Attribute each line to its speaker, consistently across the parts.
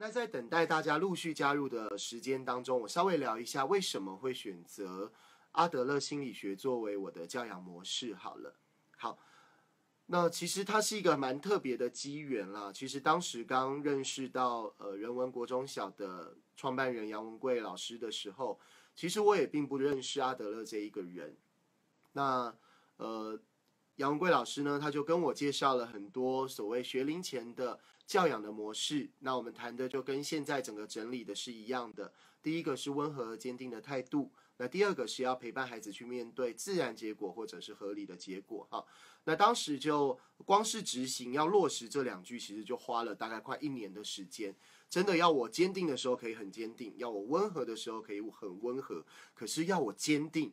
Speaker 1: 那在等待大家陆续加入的时间当中，我稍微聊一下为什么会选择阿德勒心理学作为我的教养模式。好了，好，那其实它是一个蛮特别的机缘啦。其实当时刚认识到呃人文国中小的创办人杨文贵老师的时候，其实我也并不认识阿德勒这一个人。那呃杨文贵老师呢，他就跟我介绍了很多所谓学龄前的。教养的模式，那我们谈的就跟现在整个整理的是一样的。第一个是温和坚定的态度，那第二个是要陪伴孩子去面对自然结果或者是合理的结果。哈，那当时就光是执行要落实这两句，其实就花了大概快一年的时间。真的要我坚定的时候可以很坚定，要我温和的时候可以很温和。可是要我坚定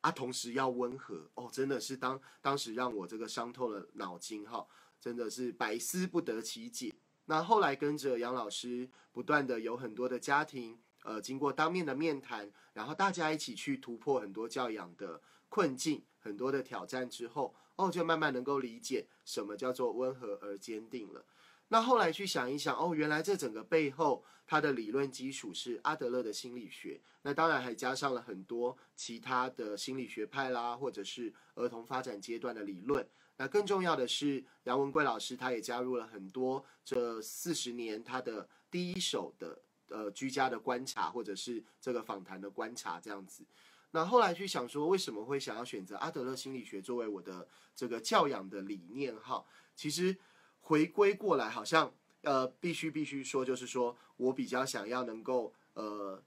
Speaker 1: 啊，同时要温和哦，真的是当当时让我这个伤透了脑筋哈。真的是百思不得其解。那后来跟着杨老师，不断的有很多的家庭，呃，经过当面的面谈，然后大家一起去突破很多教养的困境，很多的挑战之后，哦，就慢慢能够理解什么叫做温和而坚定了。那后来去想一想，哦，原来这整个背后，它的理论基础是阿德勒的心理学，那当然还加上了很多其他的心理学派啦，或者是儿童发展阶段的理论。那更重要的是，杨文贵老师他也加入了很多这四十年他的第一手的呃居家的观察，或者是这个访谈的观察这样子。那后来去想说，为什么会想要选择阿德勒心理学作为我的这个教养的理念？哈，其实回归过来，好像呃必须必须说，就是说我比较想要能够呃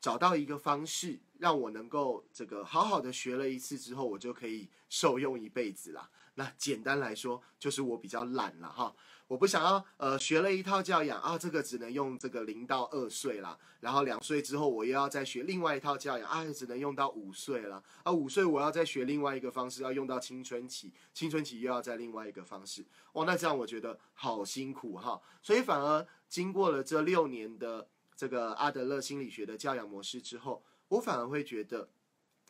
Speaker 1: 找到一个方式，让我能够这个好好的学了一次之后，我就可以受用一辈子啦。那简单来说，就是我比较懒了哈，我不想要呃学了一套教养啊，这个只能用这个零到二岁啦，然后两岁之后我又要再学另外一套教养啊，只能用到五岁了啊，五岁我要再学另外一个方式，要用到青春期，青春期又要在另外一个方式，哦，那这样我觉得好辛苦哈，所以反而经过了这六年的这个阿德勒心理学的教养模式之后，我反而会觉得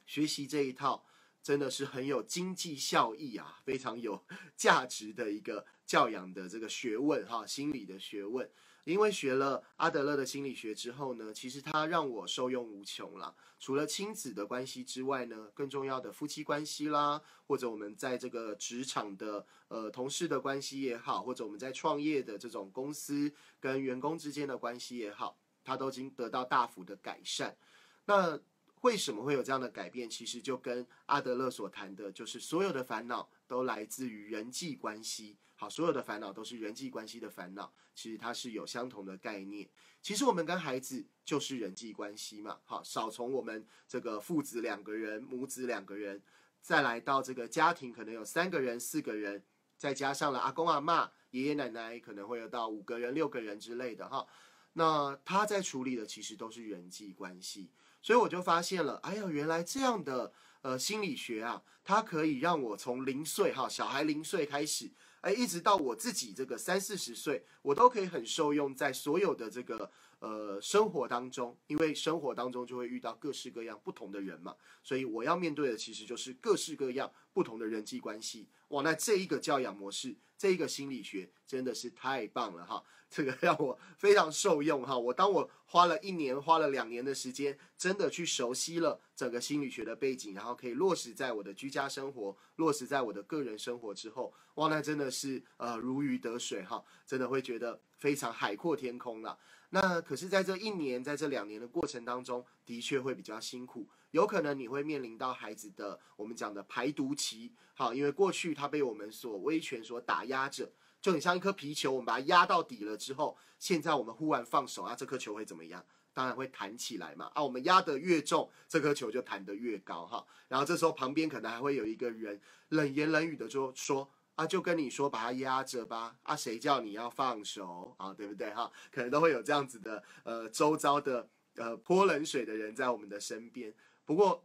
Speaker 1: 学习这一套。真的是很有经济效益啊，非常有 价值的一个教养的这个学问哈，心理的学问。因为学了阿德勒的心理学之后呢，其实它让我受用无穷了。除了亲子的关系之外呢，更重要的夫妻关系啦，或者我们在这个职场的呃同事的关系也好，或者我们在创业的这种公司跟员工之间的关系也好，它都已经得到大幅的改善。那为什么会有这样的改变？其实就跟阿德勒所谈的，就是所有的烦恼都来自于人际关系。好，所有的烦恼都是人际关系的烦恼。其实它是有相同的概念。其实我们跟孩子就是人际关系嘛。好，少从我们这个父子两个人、母子两个人，再来到这个家庭，可能有三个人、四个人，再加上了阿公阿妈、爷爷奶奶，可能会有到五个人、六个人之类的哈。那他在处理的其实都是人际关系。所以我就发现了，哎呀，原来这样的呃心理学啊，它可以让我从零岁哈小孩零岁开始，哎，一直到我自己这个三四十岁，我都可以很受用在所有的这个呃生活当中，因为生活当中就会遇到各式各样不同的人嘛，所以我要面对的其实就是各式各样不同的人际关系。哇，那这一个教养模式，这一个心理学真的是太棒了哈。这个让我非常受用哈！我当我花了一年、花了两年的时间，真的去熟悉了整个心理学的背景，然后可以落实在我的居家生活、落实在我的个人生活之后，哇，那真的是呃如鱼得水哈！真的会觉得非常海阔天空了。那可是，在这一年、在这两年的过程当中，的确会比较辛苦，有可能你会面临到孩子的我们讲的排毒期，好，因为过去他被我们所威权所打压着。就很像一颗皮球，我们把它压到底了之后，现在我们忽然放手啊，这颗球会怎么样？当然会弹起来嘛！啊，我们压得越重，这颗球就弹得越高哈。然后这时候旁边可能还会有一个人冷言冷语的就说啊，就跟你说把它压着吧，啊，谁叫你要放手啊，对不对哈？可能都会有这样子的呃周遭的呃泼冷水的人在我们的身边。不过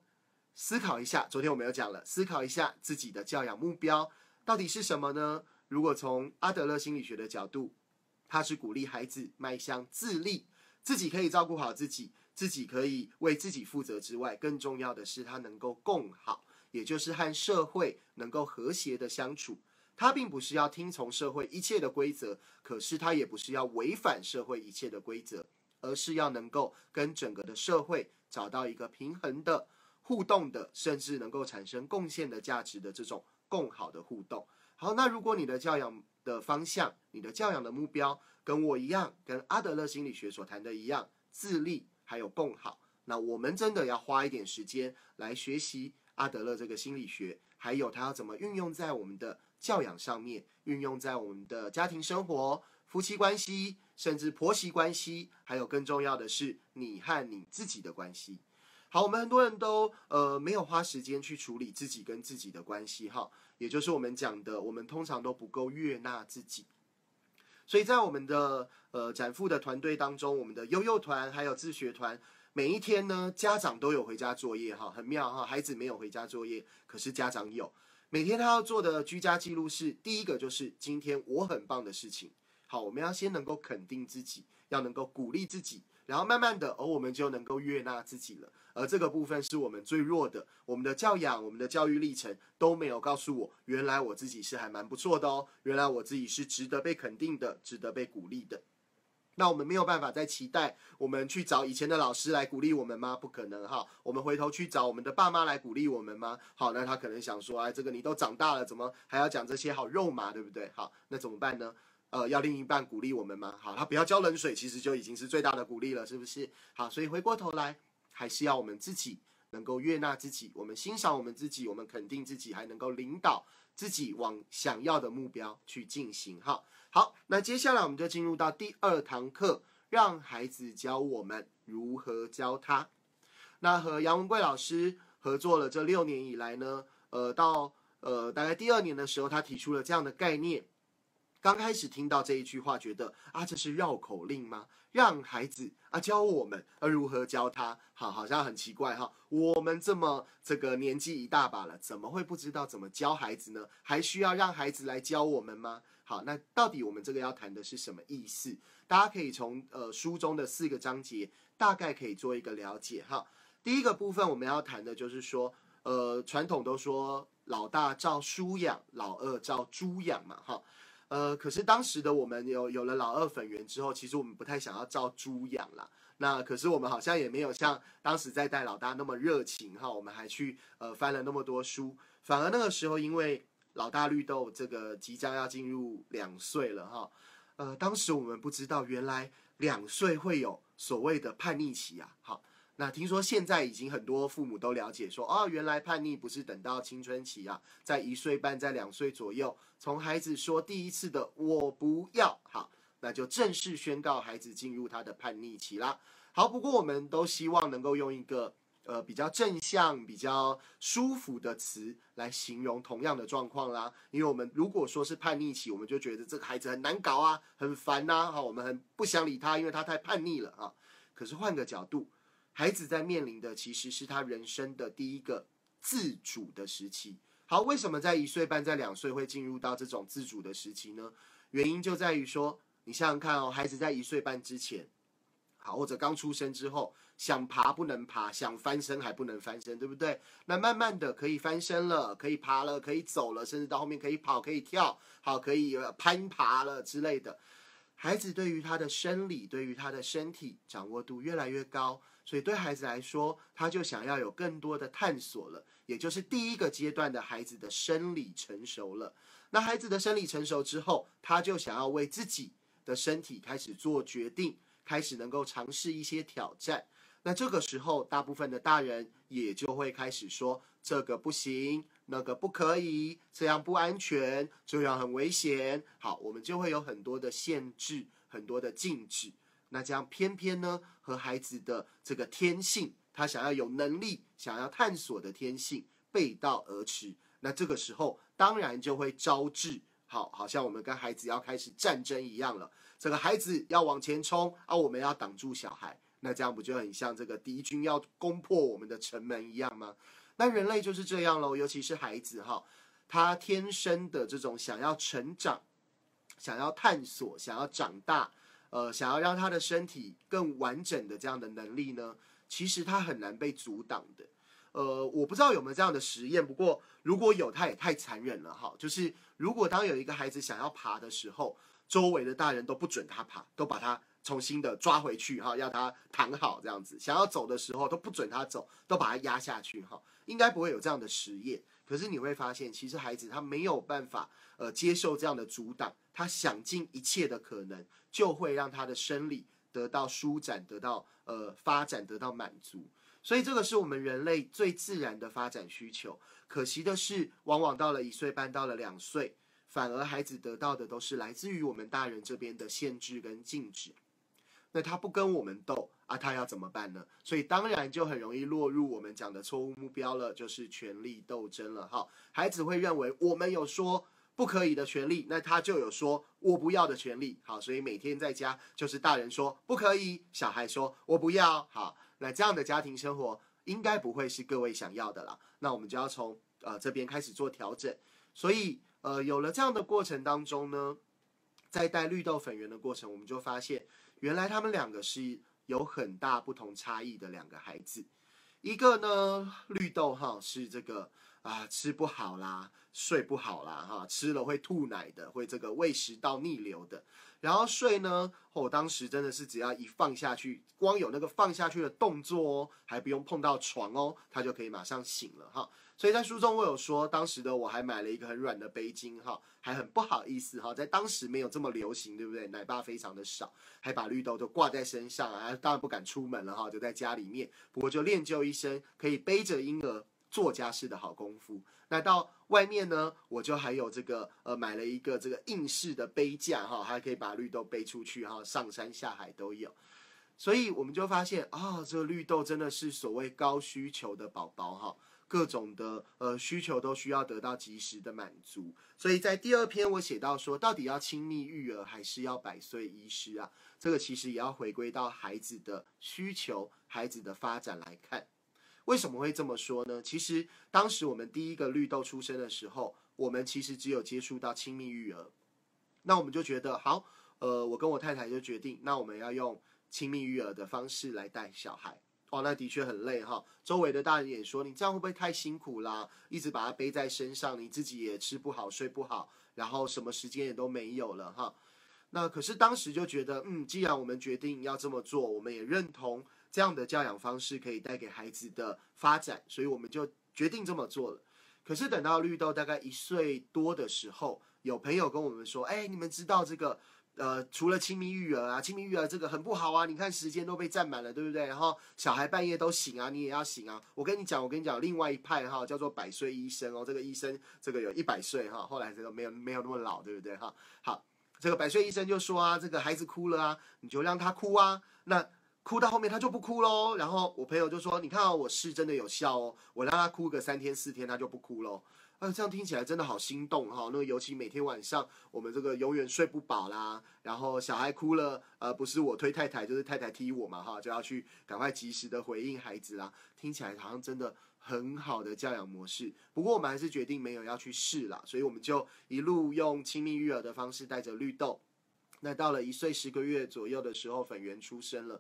Speaker 1: 思考一下，昨天我们有讲了，思考一下自己的教养目标到底是什么呢？如果从阿德勒心理学的角度，他是鼓励孩子迈向自立，自己可以照顾好自己，自己可以为自己负责之外，更重要的是他能够共好，也就是和社会能够和谐的相处。他并不是要听从社会一切的规则，可是他也不是要违反社会一切的规则，而是要能够跟整个的社会找到一个平衡的互动的，甚至能够产生贡献的价值的这种共好的互动。好，那如果你的教养的方向，你的教养的目标跟我一样，跟阿德勒心理学所谈的一样，自立还有共好，那我们真的要花一点时间来学习阿德勒这个心理学。还有他要怎么运用在我们的教养上面，运用在我们的家庭生活、夫妻关系，甚至婆媳关系，还有更重要的是你和你自己的关系。好，我们很多人都呃没有花时间去处理自己跟自己的关系，哈，也就是我们讲的，我们通常都不够悦纳自己。所以在我们的呃展富的团队当中，我们的悠悠团还有自学团。每一天呢，家长都有回家作业，哈，很妙哈。孩子没有回家作业，可是家长有。每天他要做的居家记录是：第一个就是今天我很棒的事情。好，我们要先能够肯定自己，要能够鼓励自己，然后慢慢的，而我们就能够悦纳自己了。而这个部分是我们最弱的，我们的教养、我们的教育历程都没有告诉我，原来我自己是还蛮不错的哦，原来我自己是值得被肯定的，值得被鼓励的。那我们没有办法再期待我们去找以前的老师来鼓励我们吗？不可能哈。我们回头去找我们的爸妈来鼓励我们吗？好，那他可能想说，哎，这个你都长大了，怎么还要讲这些好肉麻，对不对？好，那怎么办呢？呃，要另一半鼓励我们吗？好，他不要浇冷水，其实就已经是最大的鼓励了，是不是？好，所以回过头来，还是要我们自己能够悦纳自己，我们欣赏我们自己，我们肯定自己，还能够领导自己往想要的目标去进行。哈。好那接下来我们就进入到第二堂课，让孩子教我们如何教他。那和杨文贵老师合作了这六年以来呢，呃，到呃大概第二年的时候，他提出了这样的概念。刚开始听到这一句话，觉得啊，这是绕口令吗？让孩子啊教我们，而如何教他？好，好像很奇怪哈。我们这么这个年纪一大把了，怎么会不知道怎么教孩子呢？还需要让孩子来教我们吗？好，那到底我们这个要谈的是什么意思？大家可以从呃书中的四个章节大概可以做一个了解哈。第一个部分我们要谈的就是说，呃，传统都说老大照书养，老二照猪养嘛哈。呃，可是当时的我们有有了老二粉圆之后，其实我们不太想要照猪养啦。那可是我们好像也没有像当时在带老大那么热情哈。我们还去呃翻了那么多书，反而那个时候因为老大绿豆这个即将要进入两岁了哈。呃，当时我们不知道原来两岁会有所谓的叛逆期啊。好。那听说现在已经很多父母都了解说，哦，原来叛逆不是等到青春期啊，在一岁半，在两岁左右，从孩子说第一次的我不要，好，那就正式宣告孩子进入他的叛逆期啦。好，不过我们都希望能够用一个呃比较正向、比较舒服的词来形容同样的状况啦。因为我们如果说是叛逆期，我们就觉得这个孩子很难搞啊，很烦呐，好，我们很不想理他，因为他太叛逆了啊。可是换个角度。孩子在面临的其实是他人生的第一个自主的时期。好，为什么在一岁半、在两岁会进入到这种自主的时期呢？原因就在于说，你想想看哦，孩子在一岁半之前，好，或者刚出生之后，想爬不能爬，想翻身还不能翻身，对不对？那慢慢的可以翻身了，可以爬了，可以走了，甚至到后面可以跑、可以跳，好，可以攀爬了之类的。孩子对于他的生理，对于他的身体掌握度越来越高。所以对孩子来说，他就想要有更多的探索了，也就是第一个阶段的孩子的生理成熟了。那孩子的生理成熟之后，他就想要为自己的身体开始做决定，开始能够尝试一些挑战。那这个时候，大部分的大人也就会开始说：这个不行，那个不可以，这样不安全，这样很危险。好，我们就会有很多的限制，很多的禁止。那这样偏偏呢，和孩子的这个天性，他想要有能力、想要探索的天性背道而驰。那这个时候，当然就会招致，好，好像我们跟孩子要开始战争一样了。这个孩子要往前冲，啊，我们要挡住小孩。那这样不就很像这个敌军要攻破我们的城门一样吗？那人类就是这样喽，尤其是孩子哈，他天生的这种想要成长、想要探索、想要长大。呃，想要让他的身体更完整的这样的能力呢，其实他很难被阻挡的。呃，我不知道有没有这样的实验，不过如果有，他也太残忍了哈。就是如果当有一个孩子想要爬的时候，周围的大人都不准他爬，都把他重新的抓回去哈，要他躺好这样子。想要走的时候都不准他走，都把他压下去哈。应该不会有这样的实验。可是你会发现，其实孩子他没有办法呃接受这样的阻挡，他想尽一切的可能，就会让他的生理得到舒展，得到呃发展，得到满足。所以这个是我们人类最自然的发展需求。可惜的是，往往到了一岁半，到了两岁，反而孩子得到的都是来自于我们大人这边的限制跟禁止。那他不跟我们斗啊，他要怎么办呢？所以当然就很容易落入我们讲的错误目标了，就是权力斗争了。哈，孩子会认为我们有说不可以的权利，那他就有说我不要的权利。好，所以每天在家就是大人说不可以，小孩说我不要。好。那这样的家庭生活应该不会是各位想要的啦。那我们就要从呃这边开始做调整。所以呃有了这样的过程当中呢，在带绿豆粉圆的过程，我们就发现原来他们两个是有很大不同差异的两个孩子。一个呢绿豆哈是这个啊吃不好啦，睡不好啦哈，吃了会吐奶的，会这个胃食道逆流的。然后睡呢？我当时真的是只要一放下去，光有那个放下去的动作哦，还不用碰到床哦，他就可以马上醒了哈。所以在书中我有说，当时的我还买了一个很软的背巾哈，还很不好意思哈，在当时没有这么流行，对不对？奶爸非常的少，还把绿豆都挂在身上啊，当然不敢出门了哈，就在家里面。不过就练就一身可以背着婴儿做家事的好功夫。那到外面呢，我就还有这个呃，买了一个这个硬式的背架哈，还可以把绿豆背出去哈，上山下海都有。所以我们就发现啊，这个绿豆真的是所谓高需求的宝宝哈，各种的呃需求都需要得到及时的满足。所以在第二篇我写到说，到底要亲密育儿还是要百岁医师啊？这个其实也要回归到孩子的需求、孩子的发展来看。为什么会这么说呢？其实当时我们第一个绿豆出生的时候，我们其实只有接触到亲密育儿，那我们就觉得好，呃，我跟我太太就决定，那我们要用亲密育儿的方式来带小孩。哦，那的确很累哈，周围的大人也说你这样会不会太辛苦啦？一直把它背在身上，你自己也吃不好睡不好，然后什么时间也都没有了哈。那可是当时就觉得，嗯，既然我们决定要这么做，我们也认同。这样的教养方式可以带给孩子的发展，所以我们就决定这么做了。可是等到绿豆大概一岁多的时候，有朋友跟我们说：“哎，你们知道这个？呃，除了亲密育儿啊，亲密育儿这个很不好啊！你看时间都被占满了，对不对？然后小孩半夜都醒啊，你也要醒啊！我跟你讲，我跟你讲，另外一派哈叫做百岁医生哦，这个医生这个有一百岁哈，后来这个没有没有那么老，对不对哈？好，这个百岁医生就说啊，这个孩子哭了啊，你就让他哭啊，那。哭到后面他就不哭喽，然后我朋友就说：“你看我是真的有效哦，我让他哭个三天四天他就不哭喽。”啊，这样听起来真的好心动哈。那尤其每天晚上我们这个永远睡不饱啦，然后小孩哭了，呃，不是我推太太就是太太踢我嘛哈，就要去赶快及时的回应孩子啦。听起来好像真的很好的教养模式。不过我们还是决定没有要去试啦，所以我们就一路用亲密育儿的方式带着绿豆。那到了一岁十个月左右的时候，粉圆出生了。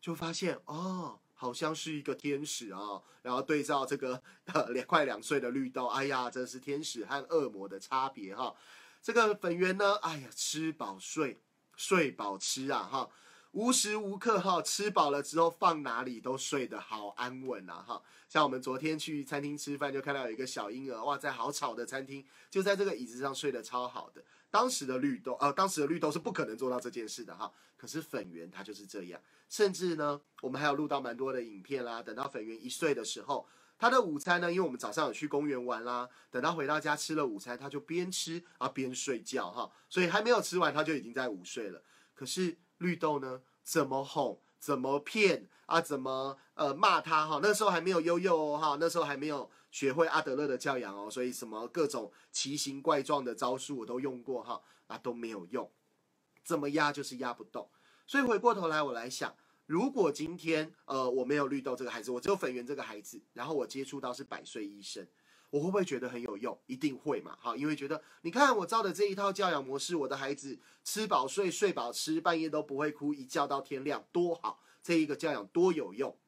Speaker 1: 就发现哦，好像是一个天使啊，然后对照这个两快两岁的绿豆，哎呀，这是天使和恶魔的差别哈。这个粉圆呢，哎呀，吃饱睡，睡饱吃啊哈，无时无刻哈吃饱了之后放哪里都睡得好安稳啊哈。像我们昨天去餐厅吃饭，就看到有一个小婴儿，哇，在好吵的餐厅，就在这个椅子上睡得超好的。当时的绿豆，呃，当时的绿豆是不可能做到这件事的哈。可是粉圆它就是这样，甚至呢，我们还有录到蛮多的影片啦。等到粉圆一岁的时候，他的午餐呢，因为我们早上有去公园玩啦，等到回到家吃了午餐，他就边吃啊边睡觉哈，所以还没有吃完他就已经在午睡了。可是绿豆呢，怎么哄，怎么骗啊，怎么呃骂他哈？那时候还没有悠悠哦哈，那时候还没有。学会阿德勒的教养哦，所以什么各种奇形怪状的招数我都用过哈，啊都没有用，怎么压就是压不动。所以回过头来我来想，如果今天呃我没有绿豆这个孩子，我只有粉圆这个孩子，然后我接触到是百岁医生，我会不会觉得很有用？一定会嘛，哈，因为觉得你看我照的这一套教养模式，我的孩子吃饱睡，睡饱吃，半夜都不会哭，一觉到天亮多好，这一个教养多有用。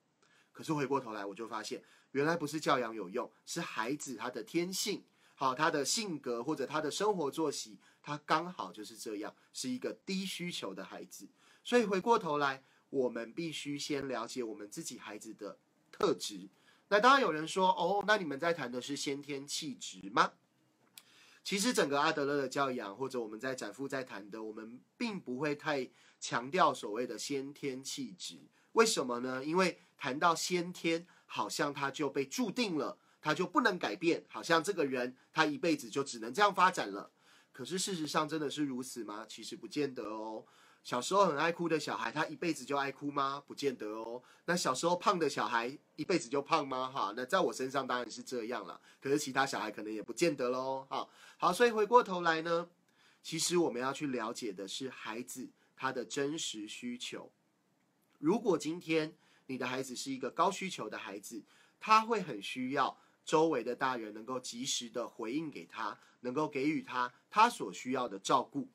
Speaker 1: 可是回过头来我就发现。原来不是教养有用，是孩子他的天性，好，他的性格或者他的生活作息，他刚好就是这样，是一个低需求的孩子。所以回过头来，我们必须先了解我们自己孩子的特质。那当然有人说，哦，那你们在谈的是先天气质吗？其实整个阿德勒的教养，或者我们在展复在谈的，我们并不会太强调所谓的先天气质。为什么呢？因为谈到先天，好像他就被注定了，他就不能改变，好像这个人他一辈子就只能这样发展了。可是事实上真的是如此吗？其实不见得哦。小时候很爱哭的小孩，他一辈子就爱哭吗？不见得哦。那小时候胖的小孩，一辈子就胖吗？哈，那在我身上当然是这样了。可是其他小孩可能也不见得喽。哈，好，所以回过头来呢，其实我们要去了解的是孩子他的真实需求。如果今天你的孩子是一个高需求的孩子，他会很需要周围的大人能够及时的回应给他，能够给予他他所需要的照顾。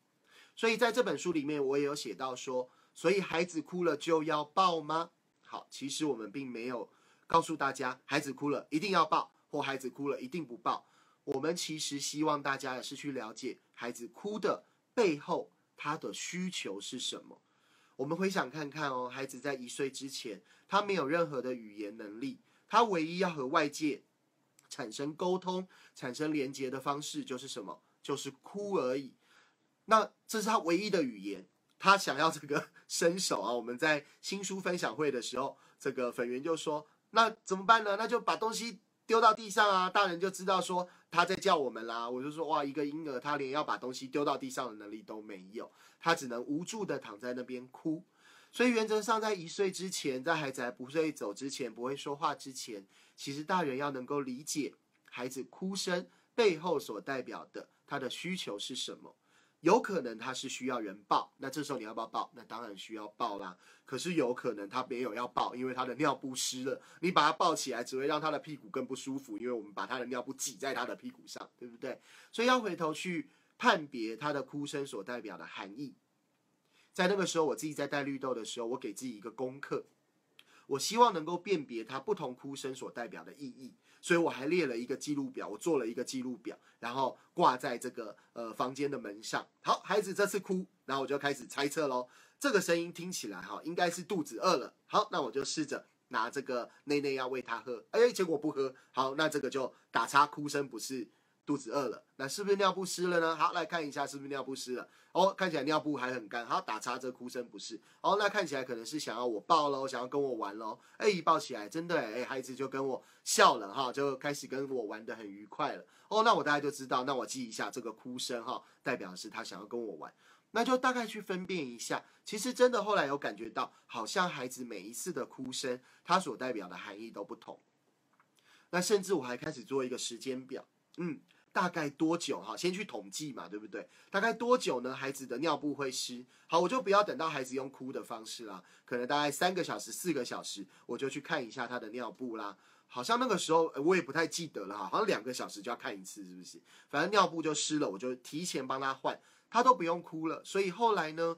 Speaker 1: 所以在这本书里面，我也有写到说，所以孩子哭了就要抱吗？好，其实我们并没有告诉大家，孩子哭了一定要抱，或孩子哭了一定不抱。我们其实希望大家也是去了解孩子哭的背后，他的需求是什么。我们回想看看哦，孩子在一岁之前，他没有任何的语言能力，他唯一要和外界产生沟通、产生连接的方式就是什么？就是哭而已。那这是他唯一的语言，他想要这个 伸手啊！我们在新书分享会的时候，这个粉圆就说：“那怎么办呢？那就把东西丢到地上啊！”大人就知道说他在叫我们啦。我就说：“哇，一个婴儿他连要把东西丢到地上的能力都没有，他只能无助的躺在那边哭。所以原则上，在一岁之前，在孩子还不会走之前，不会说话之前，其实大人要能够理解孩子哭声背后所代表的他的需求是什么。”有可能他是需要人抱，那这时候你要不要抱？那当然需要抱啦。可是有可能他没有要抱，因为他的尿布湿了，你把他抱起来只会让他的屁股更不舒服，因为我们把他的尿布挤在他的屁股上，对不对？所以要回头去判别他的哭声所代表的含义。在那个时候，我自己在带绿豆的时候，我给自己一个功课，我希望能够辨别他不同哭声所代表的意义。所以我还列了一个记录表，我做了一个记录表，然后挂在这个呃房间的门上。好，孩子这次哭，然后我就开始猜测喽。这个声音听起来哈，应该是肚子饿了。好，那我就试着拿这个内内要喂他喝，哎，结果不喝。好，那这个就打叉，哭声不是。肚子饿了，那是不是尿不湿了呢？好，来看一下是不是尿不湿了。哦，看起来尿布还很干。好，打叉，这哭声不是。哦，那看起来可能是想要我抱喽，想要跟我玩喽。哎，一抱起来，真的哎，孩子就跟我笑了哈，就开始跟我玩的很愉快了。哦，那我大概就知道，那我记一下这个哭声哈，代表是他想要跟我玩。那就大概去分辨一下。其实真的后来有感觉到，好像孩子每一次的哭声，它所代表的含义都不同。那甚至我还开始做一个时间表，嗯。大概多久哈？先去统计嘛，对不对？大概多久呢？孩子的尿布会湿。好，我就不要等到孩子用哭的方式啦，可能大概三个小时、四个小时，我就去看一下他的尿布啦。好像那个时候我也不太记得了哈，好像两个小时就要看一次，是不是？反正尿布就湿了，我就提前帮他换，他都不用哭了。所以后来呢，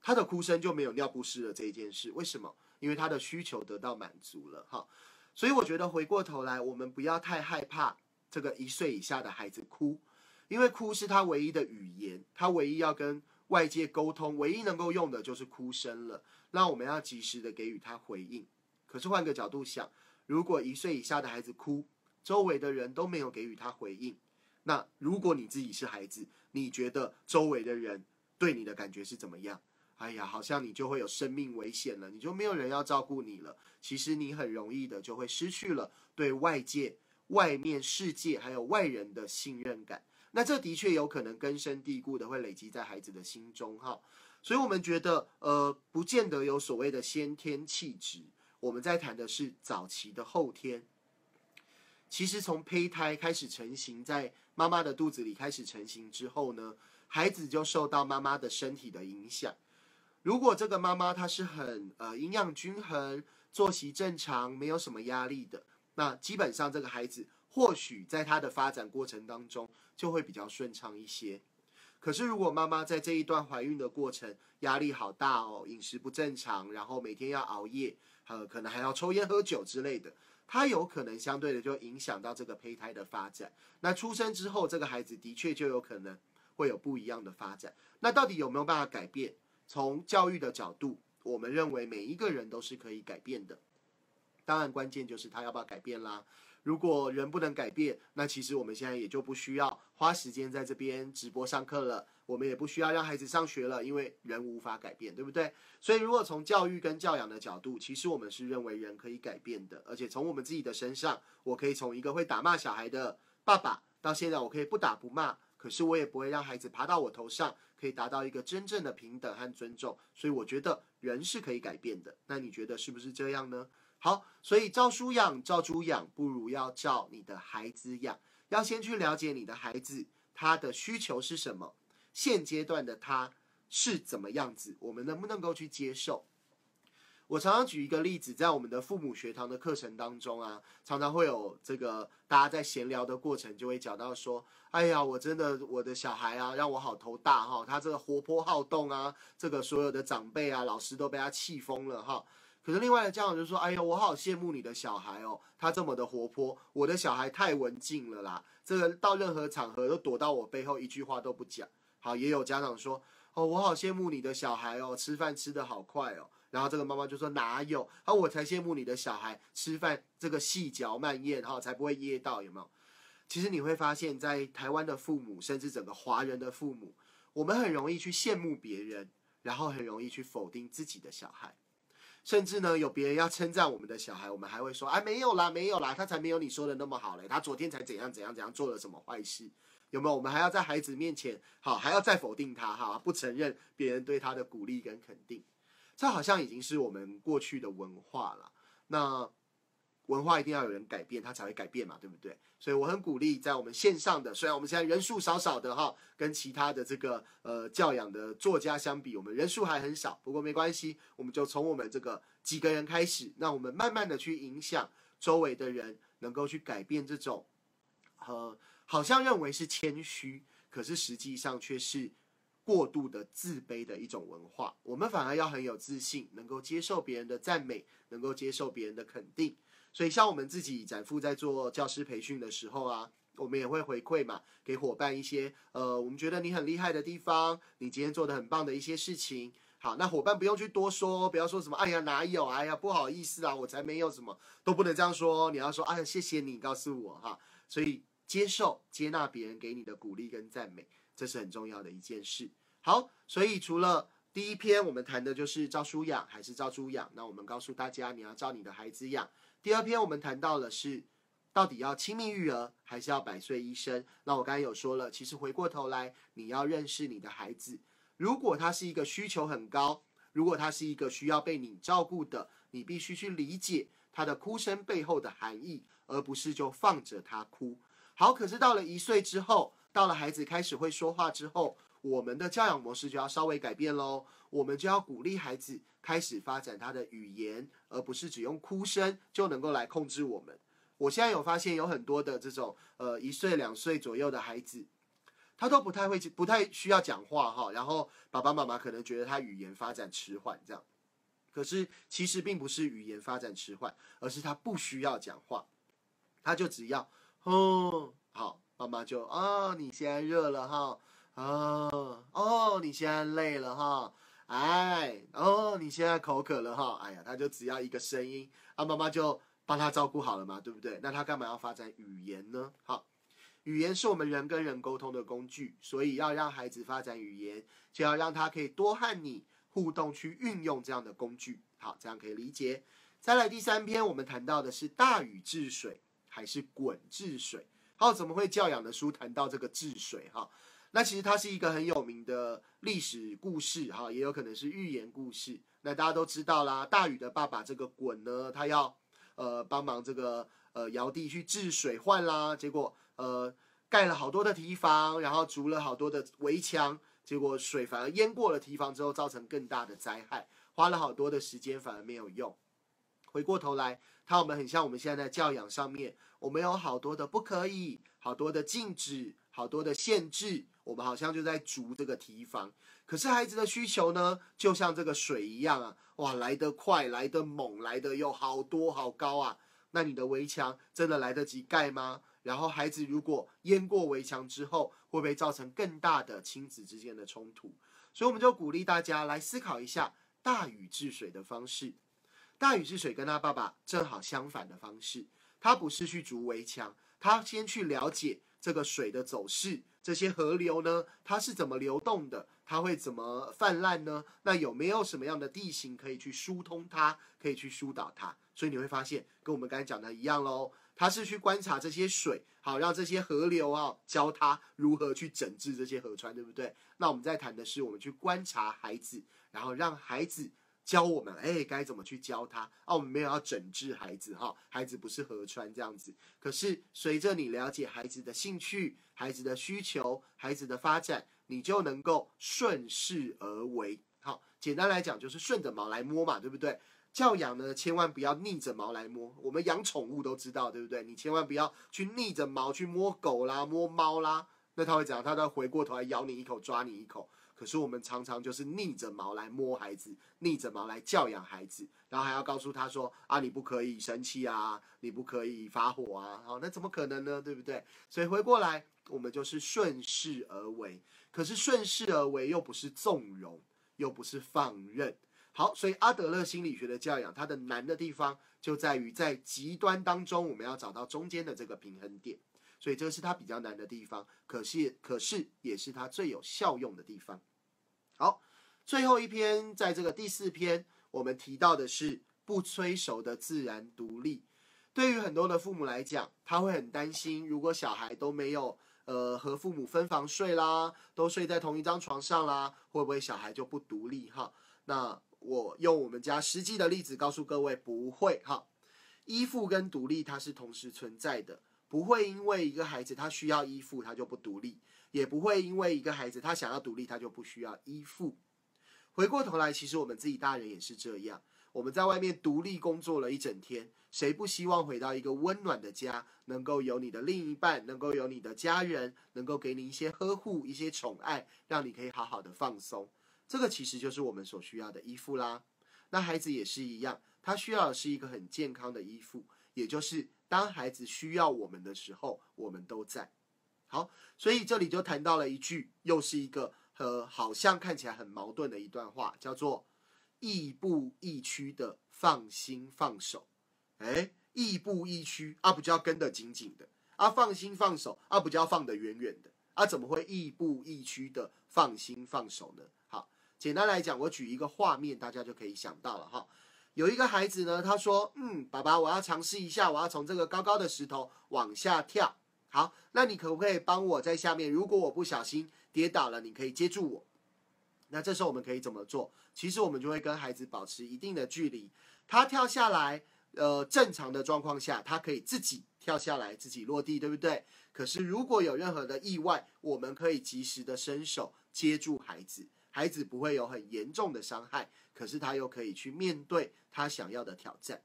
Speaker 1: 他的哭声就没有尿布湿了这一件事。为什么？因为他的需求得到满足了哈。所以我觉得回过头来，我们不要太害怕。这个一岁以下的孩子哭，因为哭是他唯一的语言，他唯一要跟外界沟通，唯一能够用的就是哭声了。那我们要及时的给予他回应。可是换个角度想，如果一岁以下的孩子哭，周围的人都没有给予他回应，那如果你自己是孩子，你觉得周围的人对你的感觉是怎么样？哎呀，好像你就会有生命危险了，你就没有人要照顾你了。其实你很容易的就会失去了对外界。外面世界还有外人的信任感，那这的确有可能根深蒂固的会累积在孩子的心中哈，所以我们觉得呃，不见得有所谓的先天气质，我们在谈的是早期的后天。其实从胚胎开始成型，在妈妈的肚子里开始成型之后呢，孩子就受到妈妈的身体的影响。如果这个妈妈她是很呃营养均衡、作息正常、没有什么压力的。那基本上这个孩子或许在他的发展过程当中就会比较顺畅一些，可是如果妈妈在这一段怀孕的过程压力好大哦，饮食不正常，然后每天要熬夜，呃，可能还要抽烟喝酒之类的，他有可能相对的就影响到这个胚胎的发展。那出生之后，这个孩子的确就有可能会有不一样的发展。那到底有没有办法改变？从教育的角度，我们认为每一个人都是可以改变的。当然，关键就是他要不要改变啦。如果人不能改变，那其实我们现在也就不需要花时间在这边直播上课了。我们也不需要让孩子上学了，因为人无法改变，对不对？所以，如果从教育跟教养的角度，其实我们是认为人可以改变的。而且从我们自己的身上，我可以从一个会打骂小孩的爸爸，到现在我可以不打不骂，可是我也不会让孩子爬到我头上，可以达到一个真正的平等和尊重。所以，我觉得人是可以改变的。那你觉得是不是这样呢？好，所以照书养、照猪养，不如要照你的孩子养。要先去了解你的孩子，他的需求是什么，现阶段的他是怎么样子，我们能不能够去接受？我常常举一个例子，在我们的父母学堂的课程当中啊，常常会有这个大家在闲聊的过程，就会讲到说：“哎呀，我真的我的小孩啊，让我好头大哈，他这个活泼好动啊，这个所有的长辈啊、老师都被他气疯了哈。”可是另外的家长就说：“哎呀，我好羡慕你的小孩哦，他这么的活泼，我的小孩太文静了啦，这个到任何场合都躲到我背后，一句话都不讲。”好，也有家长说：“哦，我好羡慕你的小孩哦，吃饭吃得好快哦。”然后这个妈妈就说：“哪有？啊，我才羡慕你的小孩吃饭这个细嚼慢咽哈，才不会噎到，有没有？”其实你会发现在台湾的父母，甚至整个华人的父母，我们很容易去羡慕别人，然后很容易去否定自己的小孩。甚至呢，有别人要称赞我们的小孩，我们还会说：“哎，没有啦，没有啦，他才没有你说的那么好嘞，他昨天才怎样怎样怎样做了什么坏事，有没有？”我们还要在孩子面前，好，还要再否定他，哈，不承认别人对他的鼓励跟肯定，这好像已经是我们过去的文化了。那。文化一定要有人改变，它才会改变嘛，对不对？所以我很鼓励在我们线上的，虽然我们现在人数少少的哈，跟其他的这个呃教养的作家相比，我们人数还很少。不过没关系，我们就从我们这个几个人开始，那我们慢慢的去影响周围的人，能够去改变这种，呃，好像认为是谦虚，可是实际上却是过度的自卑的一种文化。我们反而要很有自信，能够接受别人的赞美，能够接受别人的肯定。所以，像我们自己展父在做教师培训的时候啊，我们也会回馈嘛，给伙伴一些呃，我们觉得你很厉害的地方，你今天做的很棒的一些事情。好，那伙伴不用去多说，不要说什么，哎呀哪有，哎呀不好意思啊，我才没有什么，都不能这样说。你要说，哎呀谢谢你告诉我哈。所以，接受接纳别人给你的鼓励跟赞美，这是很重要的一件事。好，所以除了第一篇我们谈的就是照书养还是照猪养，那我们告诉大家，你要照你的孩子养。第二篇我们谈到了是，到底要亲密育儿还是要百岁医生？那我刚才有说了，其实回过头来，你要认识你的孩子。如果他是一个需求很高，如果他是一个需要被你照顾的，你必须去理解他的哭声背后的含义，而不是就放着他哭。好，可是到了一岁之后，到了孩子开始会说话之后，我们的教养模式就要稍微改变喽。我们就要鼓励孩子开始发展他的语言，而不是只用哭声就能够来控制我们。我现在有发现有很多的这种呃一岁两岁左右的孩子，他都不太会不太需要讲话哈，然后爸爸妈妈可能觉得他语言发展迟缓这样，可是其实并不是语言发展迟缓，而是他不需要讲话，他就只要哦好，妈妈就啊你现在热了哈哦哦你现在累了哈。哎，哦，你现在口渴了哈？哎呀，他就只要一个声音，啊，妈妈就帮他照顾好了嘛，对不对？那他干嘛要发展语言呢？好，语言是我们人跟人沟通的工具，所以要让孩子发展语言，就要让他可以多和你互动，去运用这样的工具。好，这样可以理解。再来第三篇，我们谈到的是大禹治水还是鲧治水？好，怎么会教养的书谈到这个治水？哈？那其实它是一个很有名的历史故事，哈，也有可能是寓言故事。那大家都知道啦，大禹的爸爸这个鲧呢，他要呃帮忙这个呃尧帝去治水患啦，结果呃盖了好多的堤防，然后筑了好多的围墙，结果水反而淹过了堤防之后，造成更大的灾害，花了好多的时间反而没有用。回过头来，他我们很像我们现在在教养上面，我们有好多的不可以，好多的禁止，好多的限制。我们好像就在逐这个堤防。可是孩子的需求呢，就像这个水一样啊，哇，来得快，来得猛，来得又好多好高啊。那你的围墙真的来得及盖吗？然后孩子如果淹过围墙之后，会不会造成更大的亲子之间的冲突？所以我们就鼓励大家来思考一下大禹治水的方式。大禹治水跟他爸爸正好相反的方式，他不是去筑围墙，他先去了解这个水的走势，这些河流呢，它是怎么流动的。它会怎么泛滥呢？那有没有什么样的地形可以去疏通它，可以去疏导它？所以你会发现，跟我们刚才讲的一样喽。他是去观察这些水，好让这些河流啊，教他如何去整治这些河川，对不对？那我们在谈的是，我们去观察孩子，然后让孩子教我们，哎，该怎么去教他？啊，我们没有要整治孩子哈，孩子不是河川这样子。可是随着你了解孩子的兴趣、孩子的需求、孩子的发展。你就能够顺势而为，好，简单来讲就是顺着毛来摸嘛，对不对？教养呢，千万不要逆着毛来摸。我们养宠物都知道，对不对？你千万不要去逆着毛去摸狗啦、摸猫啦，那它会怎样？它会回过头来咬你一口、抓你一口。可是我们常常就是逆着毛来摸孩子，逆着毛来教养孩子，然后还要告诉他说：啊，你不可以生气啊，你不可以发火啊，好，那怎么可能呢？对不对？所以回过来，我们就是顺势而为。可是顺势而为又不是纵容，又不是放任。好，所以阿德勒心理学的教养，它的难的地方就在于在极端当中，我们要找到中间的这个平衡点。所以这是它比较难的地方，可是可是也是它最有效用的地方。好，最后一篇，在这个第四篇，我们提到的是不催熟的自然独立。对于很多的父母来讲，他会很担心，如果小孩都没有。呃，和父母分房睡啦，都睡在同一张床上啦，会不会小孩就不独立哈？那我用我们家实际的例子告诉各位，不会哈。依附跟独立它是同时存在的，不会因为一个孩子他需要依附，他就不独立，也不会因为一个孩子他想要独立，他就不需要依附。回过头来，其实我们自己大人也是这样。我们在外面独立工作了一整天，谁不希望回到一个温暖的家，能够有你的另一半，能够有你的家人，能够给你一些呵护、一些宠爱，让你可以好好的放松。这个其实就是我们所需要的依附啦。那孩子也是一样，他需要的是一个很健康的依附，也就是当孩子需要我们的时候，我们都在。好，所以这里就谈到了一句，又是一个呃，好像看起来很矛盾的一段话，叫做。亦步亦趋的放心放手，哎，亦步亦趋啊，不就要跟得紧紧的啊？放心放手啊，不就要放得远远的啊？怎么会亦步亦趋的放心放手呢？好，简单来讲，我举一个画面，大家就可以想到了哈。有一个孩子呢，他说：“嗯，爸爸，我要尝试一下，我要从这个高高的石头往下跳。好，那你可不可以帮我在下面？如果我不小心跌倒了，你可以接住我。”那这时候我们可以怎么做？其实我们就会跟孩子保持一定的距离。他跳下来，呃，正常的状况下，他可以自己跳下来，自己落地，对不对？可是如果有任何的意外，我们可以及时的伸手接住孩子，孩子不会有很严重的伤害，可是他又可以去面对他想要的挑战。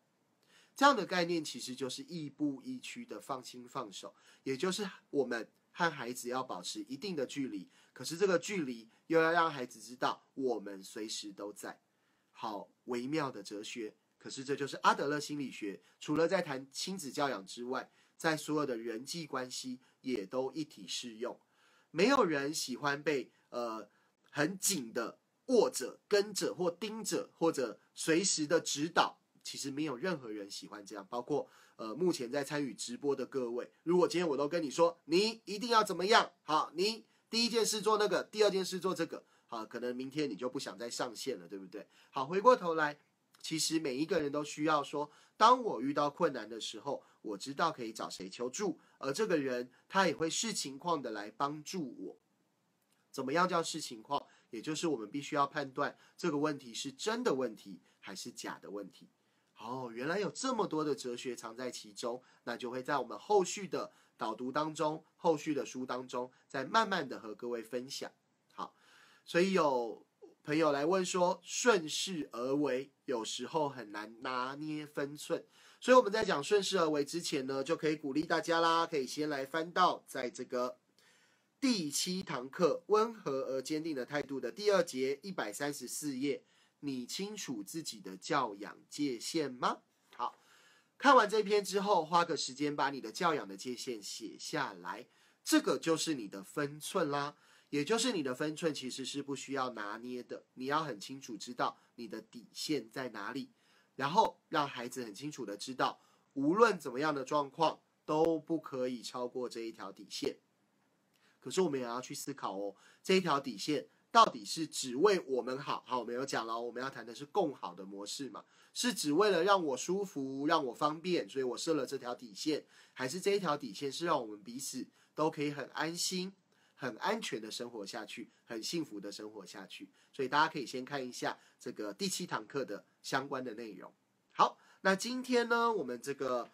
Speaker 1: 这样的概念其实就是亦步亦趋的放心放手，也就是我们和孩子要保持一定的距离。可是这个距离又要让孩子知道我们随时都在，好微妙的哲学。可是这就是阿德勒心理学，除了在谈亲子教养之外，在所有的人际关系也都一体适用。没有人喜欢被呃很紧的握着、跟着或盯着，或者随时的指导。其实没有任何人喜欢这样，包括呃目前在参与直播的各位。如果今天我都跟你说，你一定要怎么样？好，你。第一件事做那个，第二件事做这个，好，可能明天你就不想再上线了，对不对？好，回过头来，其实每一个人都需要说，当我遇到困难的时候，我知道可以找谁求助，而这个人他也会视情况的来帮助我。怎么样叫视情况？也就是我们必须要判断这个问题是真的问题还是假的问题。哦，原来有这么多的哲学藏在其中，那就会在我们后续的。导读当中，后续的书当中，再慢慢的和各位分享。好，所以有朋友来问说，顺势而为有时候很难拿捏分寸，所以我们在讲顺势而为之前呢，就可以鼓励大家啦，可以先来翻到在这个第七堂课温和而坚定的态度的第二节一百三十四页，你清楚自己的教养界限吗？好，看完这篇之后，花个时间把你的教养的界限写下来，这个就是你的分寸啦。也就是你的分寸其实是不需要拿捏的，你要很清楚知道你的底线在哪里，然后让孩子很清楚的知道，无论怎么样的状况都不可以超过这一条底线。可是我们也要去思考哦，这一条底线到底是只为我们好？好，我们有讲了，我们要谈的是共好的模式嘛，是只为了让我舒服、让我方便，所以我设了这条底线，还是这一条底线是让我们彼此都可以很安心？很安全的生活下去，很幸福的生活下去。所以大家可以先看一下这个第七堂课的相关的内容。好，那今天呢，我们这个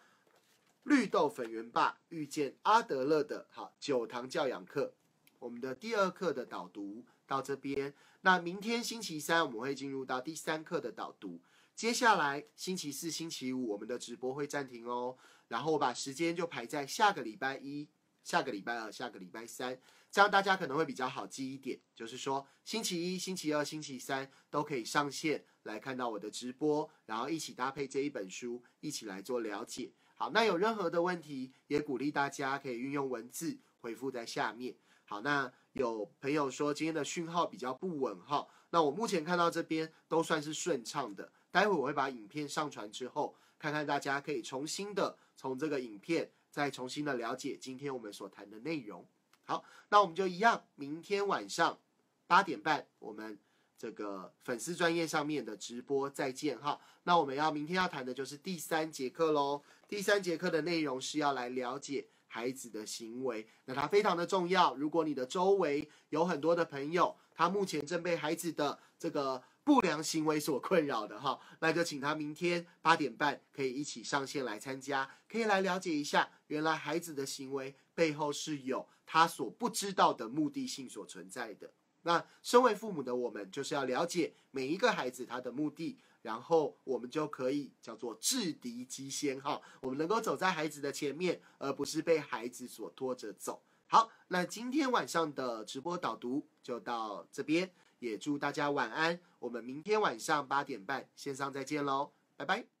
Speaker 1: 绿豆粉圆爸遇见阿德勒的好九堂教养课，我们的第二课的导读到这边。那明天星期三我们会进入到第三课的导读。接下来星期四、星期五我们的直播会暂停哦。然后我把时间就排在下个礼拜一、下个礼拜二、下个礼拜三。这样大家可能会比较好记一点，就是说星期一、星期二、星期三都可以上线来看到我的直播，然后一起搭配这一本书，一起来做了解。好，那有任何的问题，也鼓励大家可以运用文字回复在下面。好，那有朋友说今天的讯号比较不稳哈，那我目前看到这边都算是顺畅的。待会我会把影片上传之后，看看大家可以重新的从这个影片再重新的了解今天我们所谈的内容。好，那我们就一样，明天晚上八点半，我们这个粉丝专业上面的直播再见哈。那我们要明天要谈的就是第三节课喽。第三节课的内容是要来了解孩子的行为，那它非常的重要。如果你的周围有很多的朋友，他目前正被孩子的这个。不良行为所困扰的哈，那就请他明天八点半可以一起上线来参加，可以来了解一下，原来孩子的行为背后是有他所不知道的目的性所存在的。那身为父母的我们，就是要了解每一个孩子他的目的，然后我们就可以叫做制敌机先哈，我们能够走在孩子的前面，而不是被孩子所拖着走。好，那今天晚上的直播导读就到这边。也祝大家晚安，我们明天晚上八点半线上再见喽，拜拜。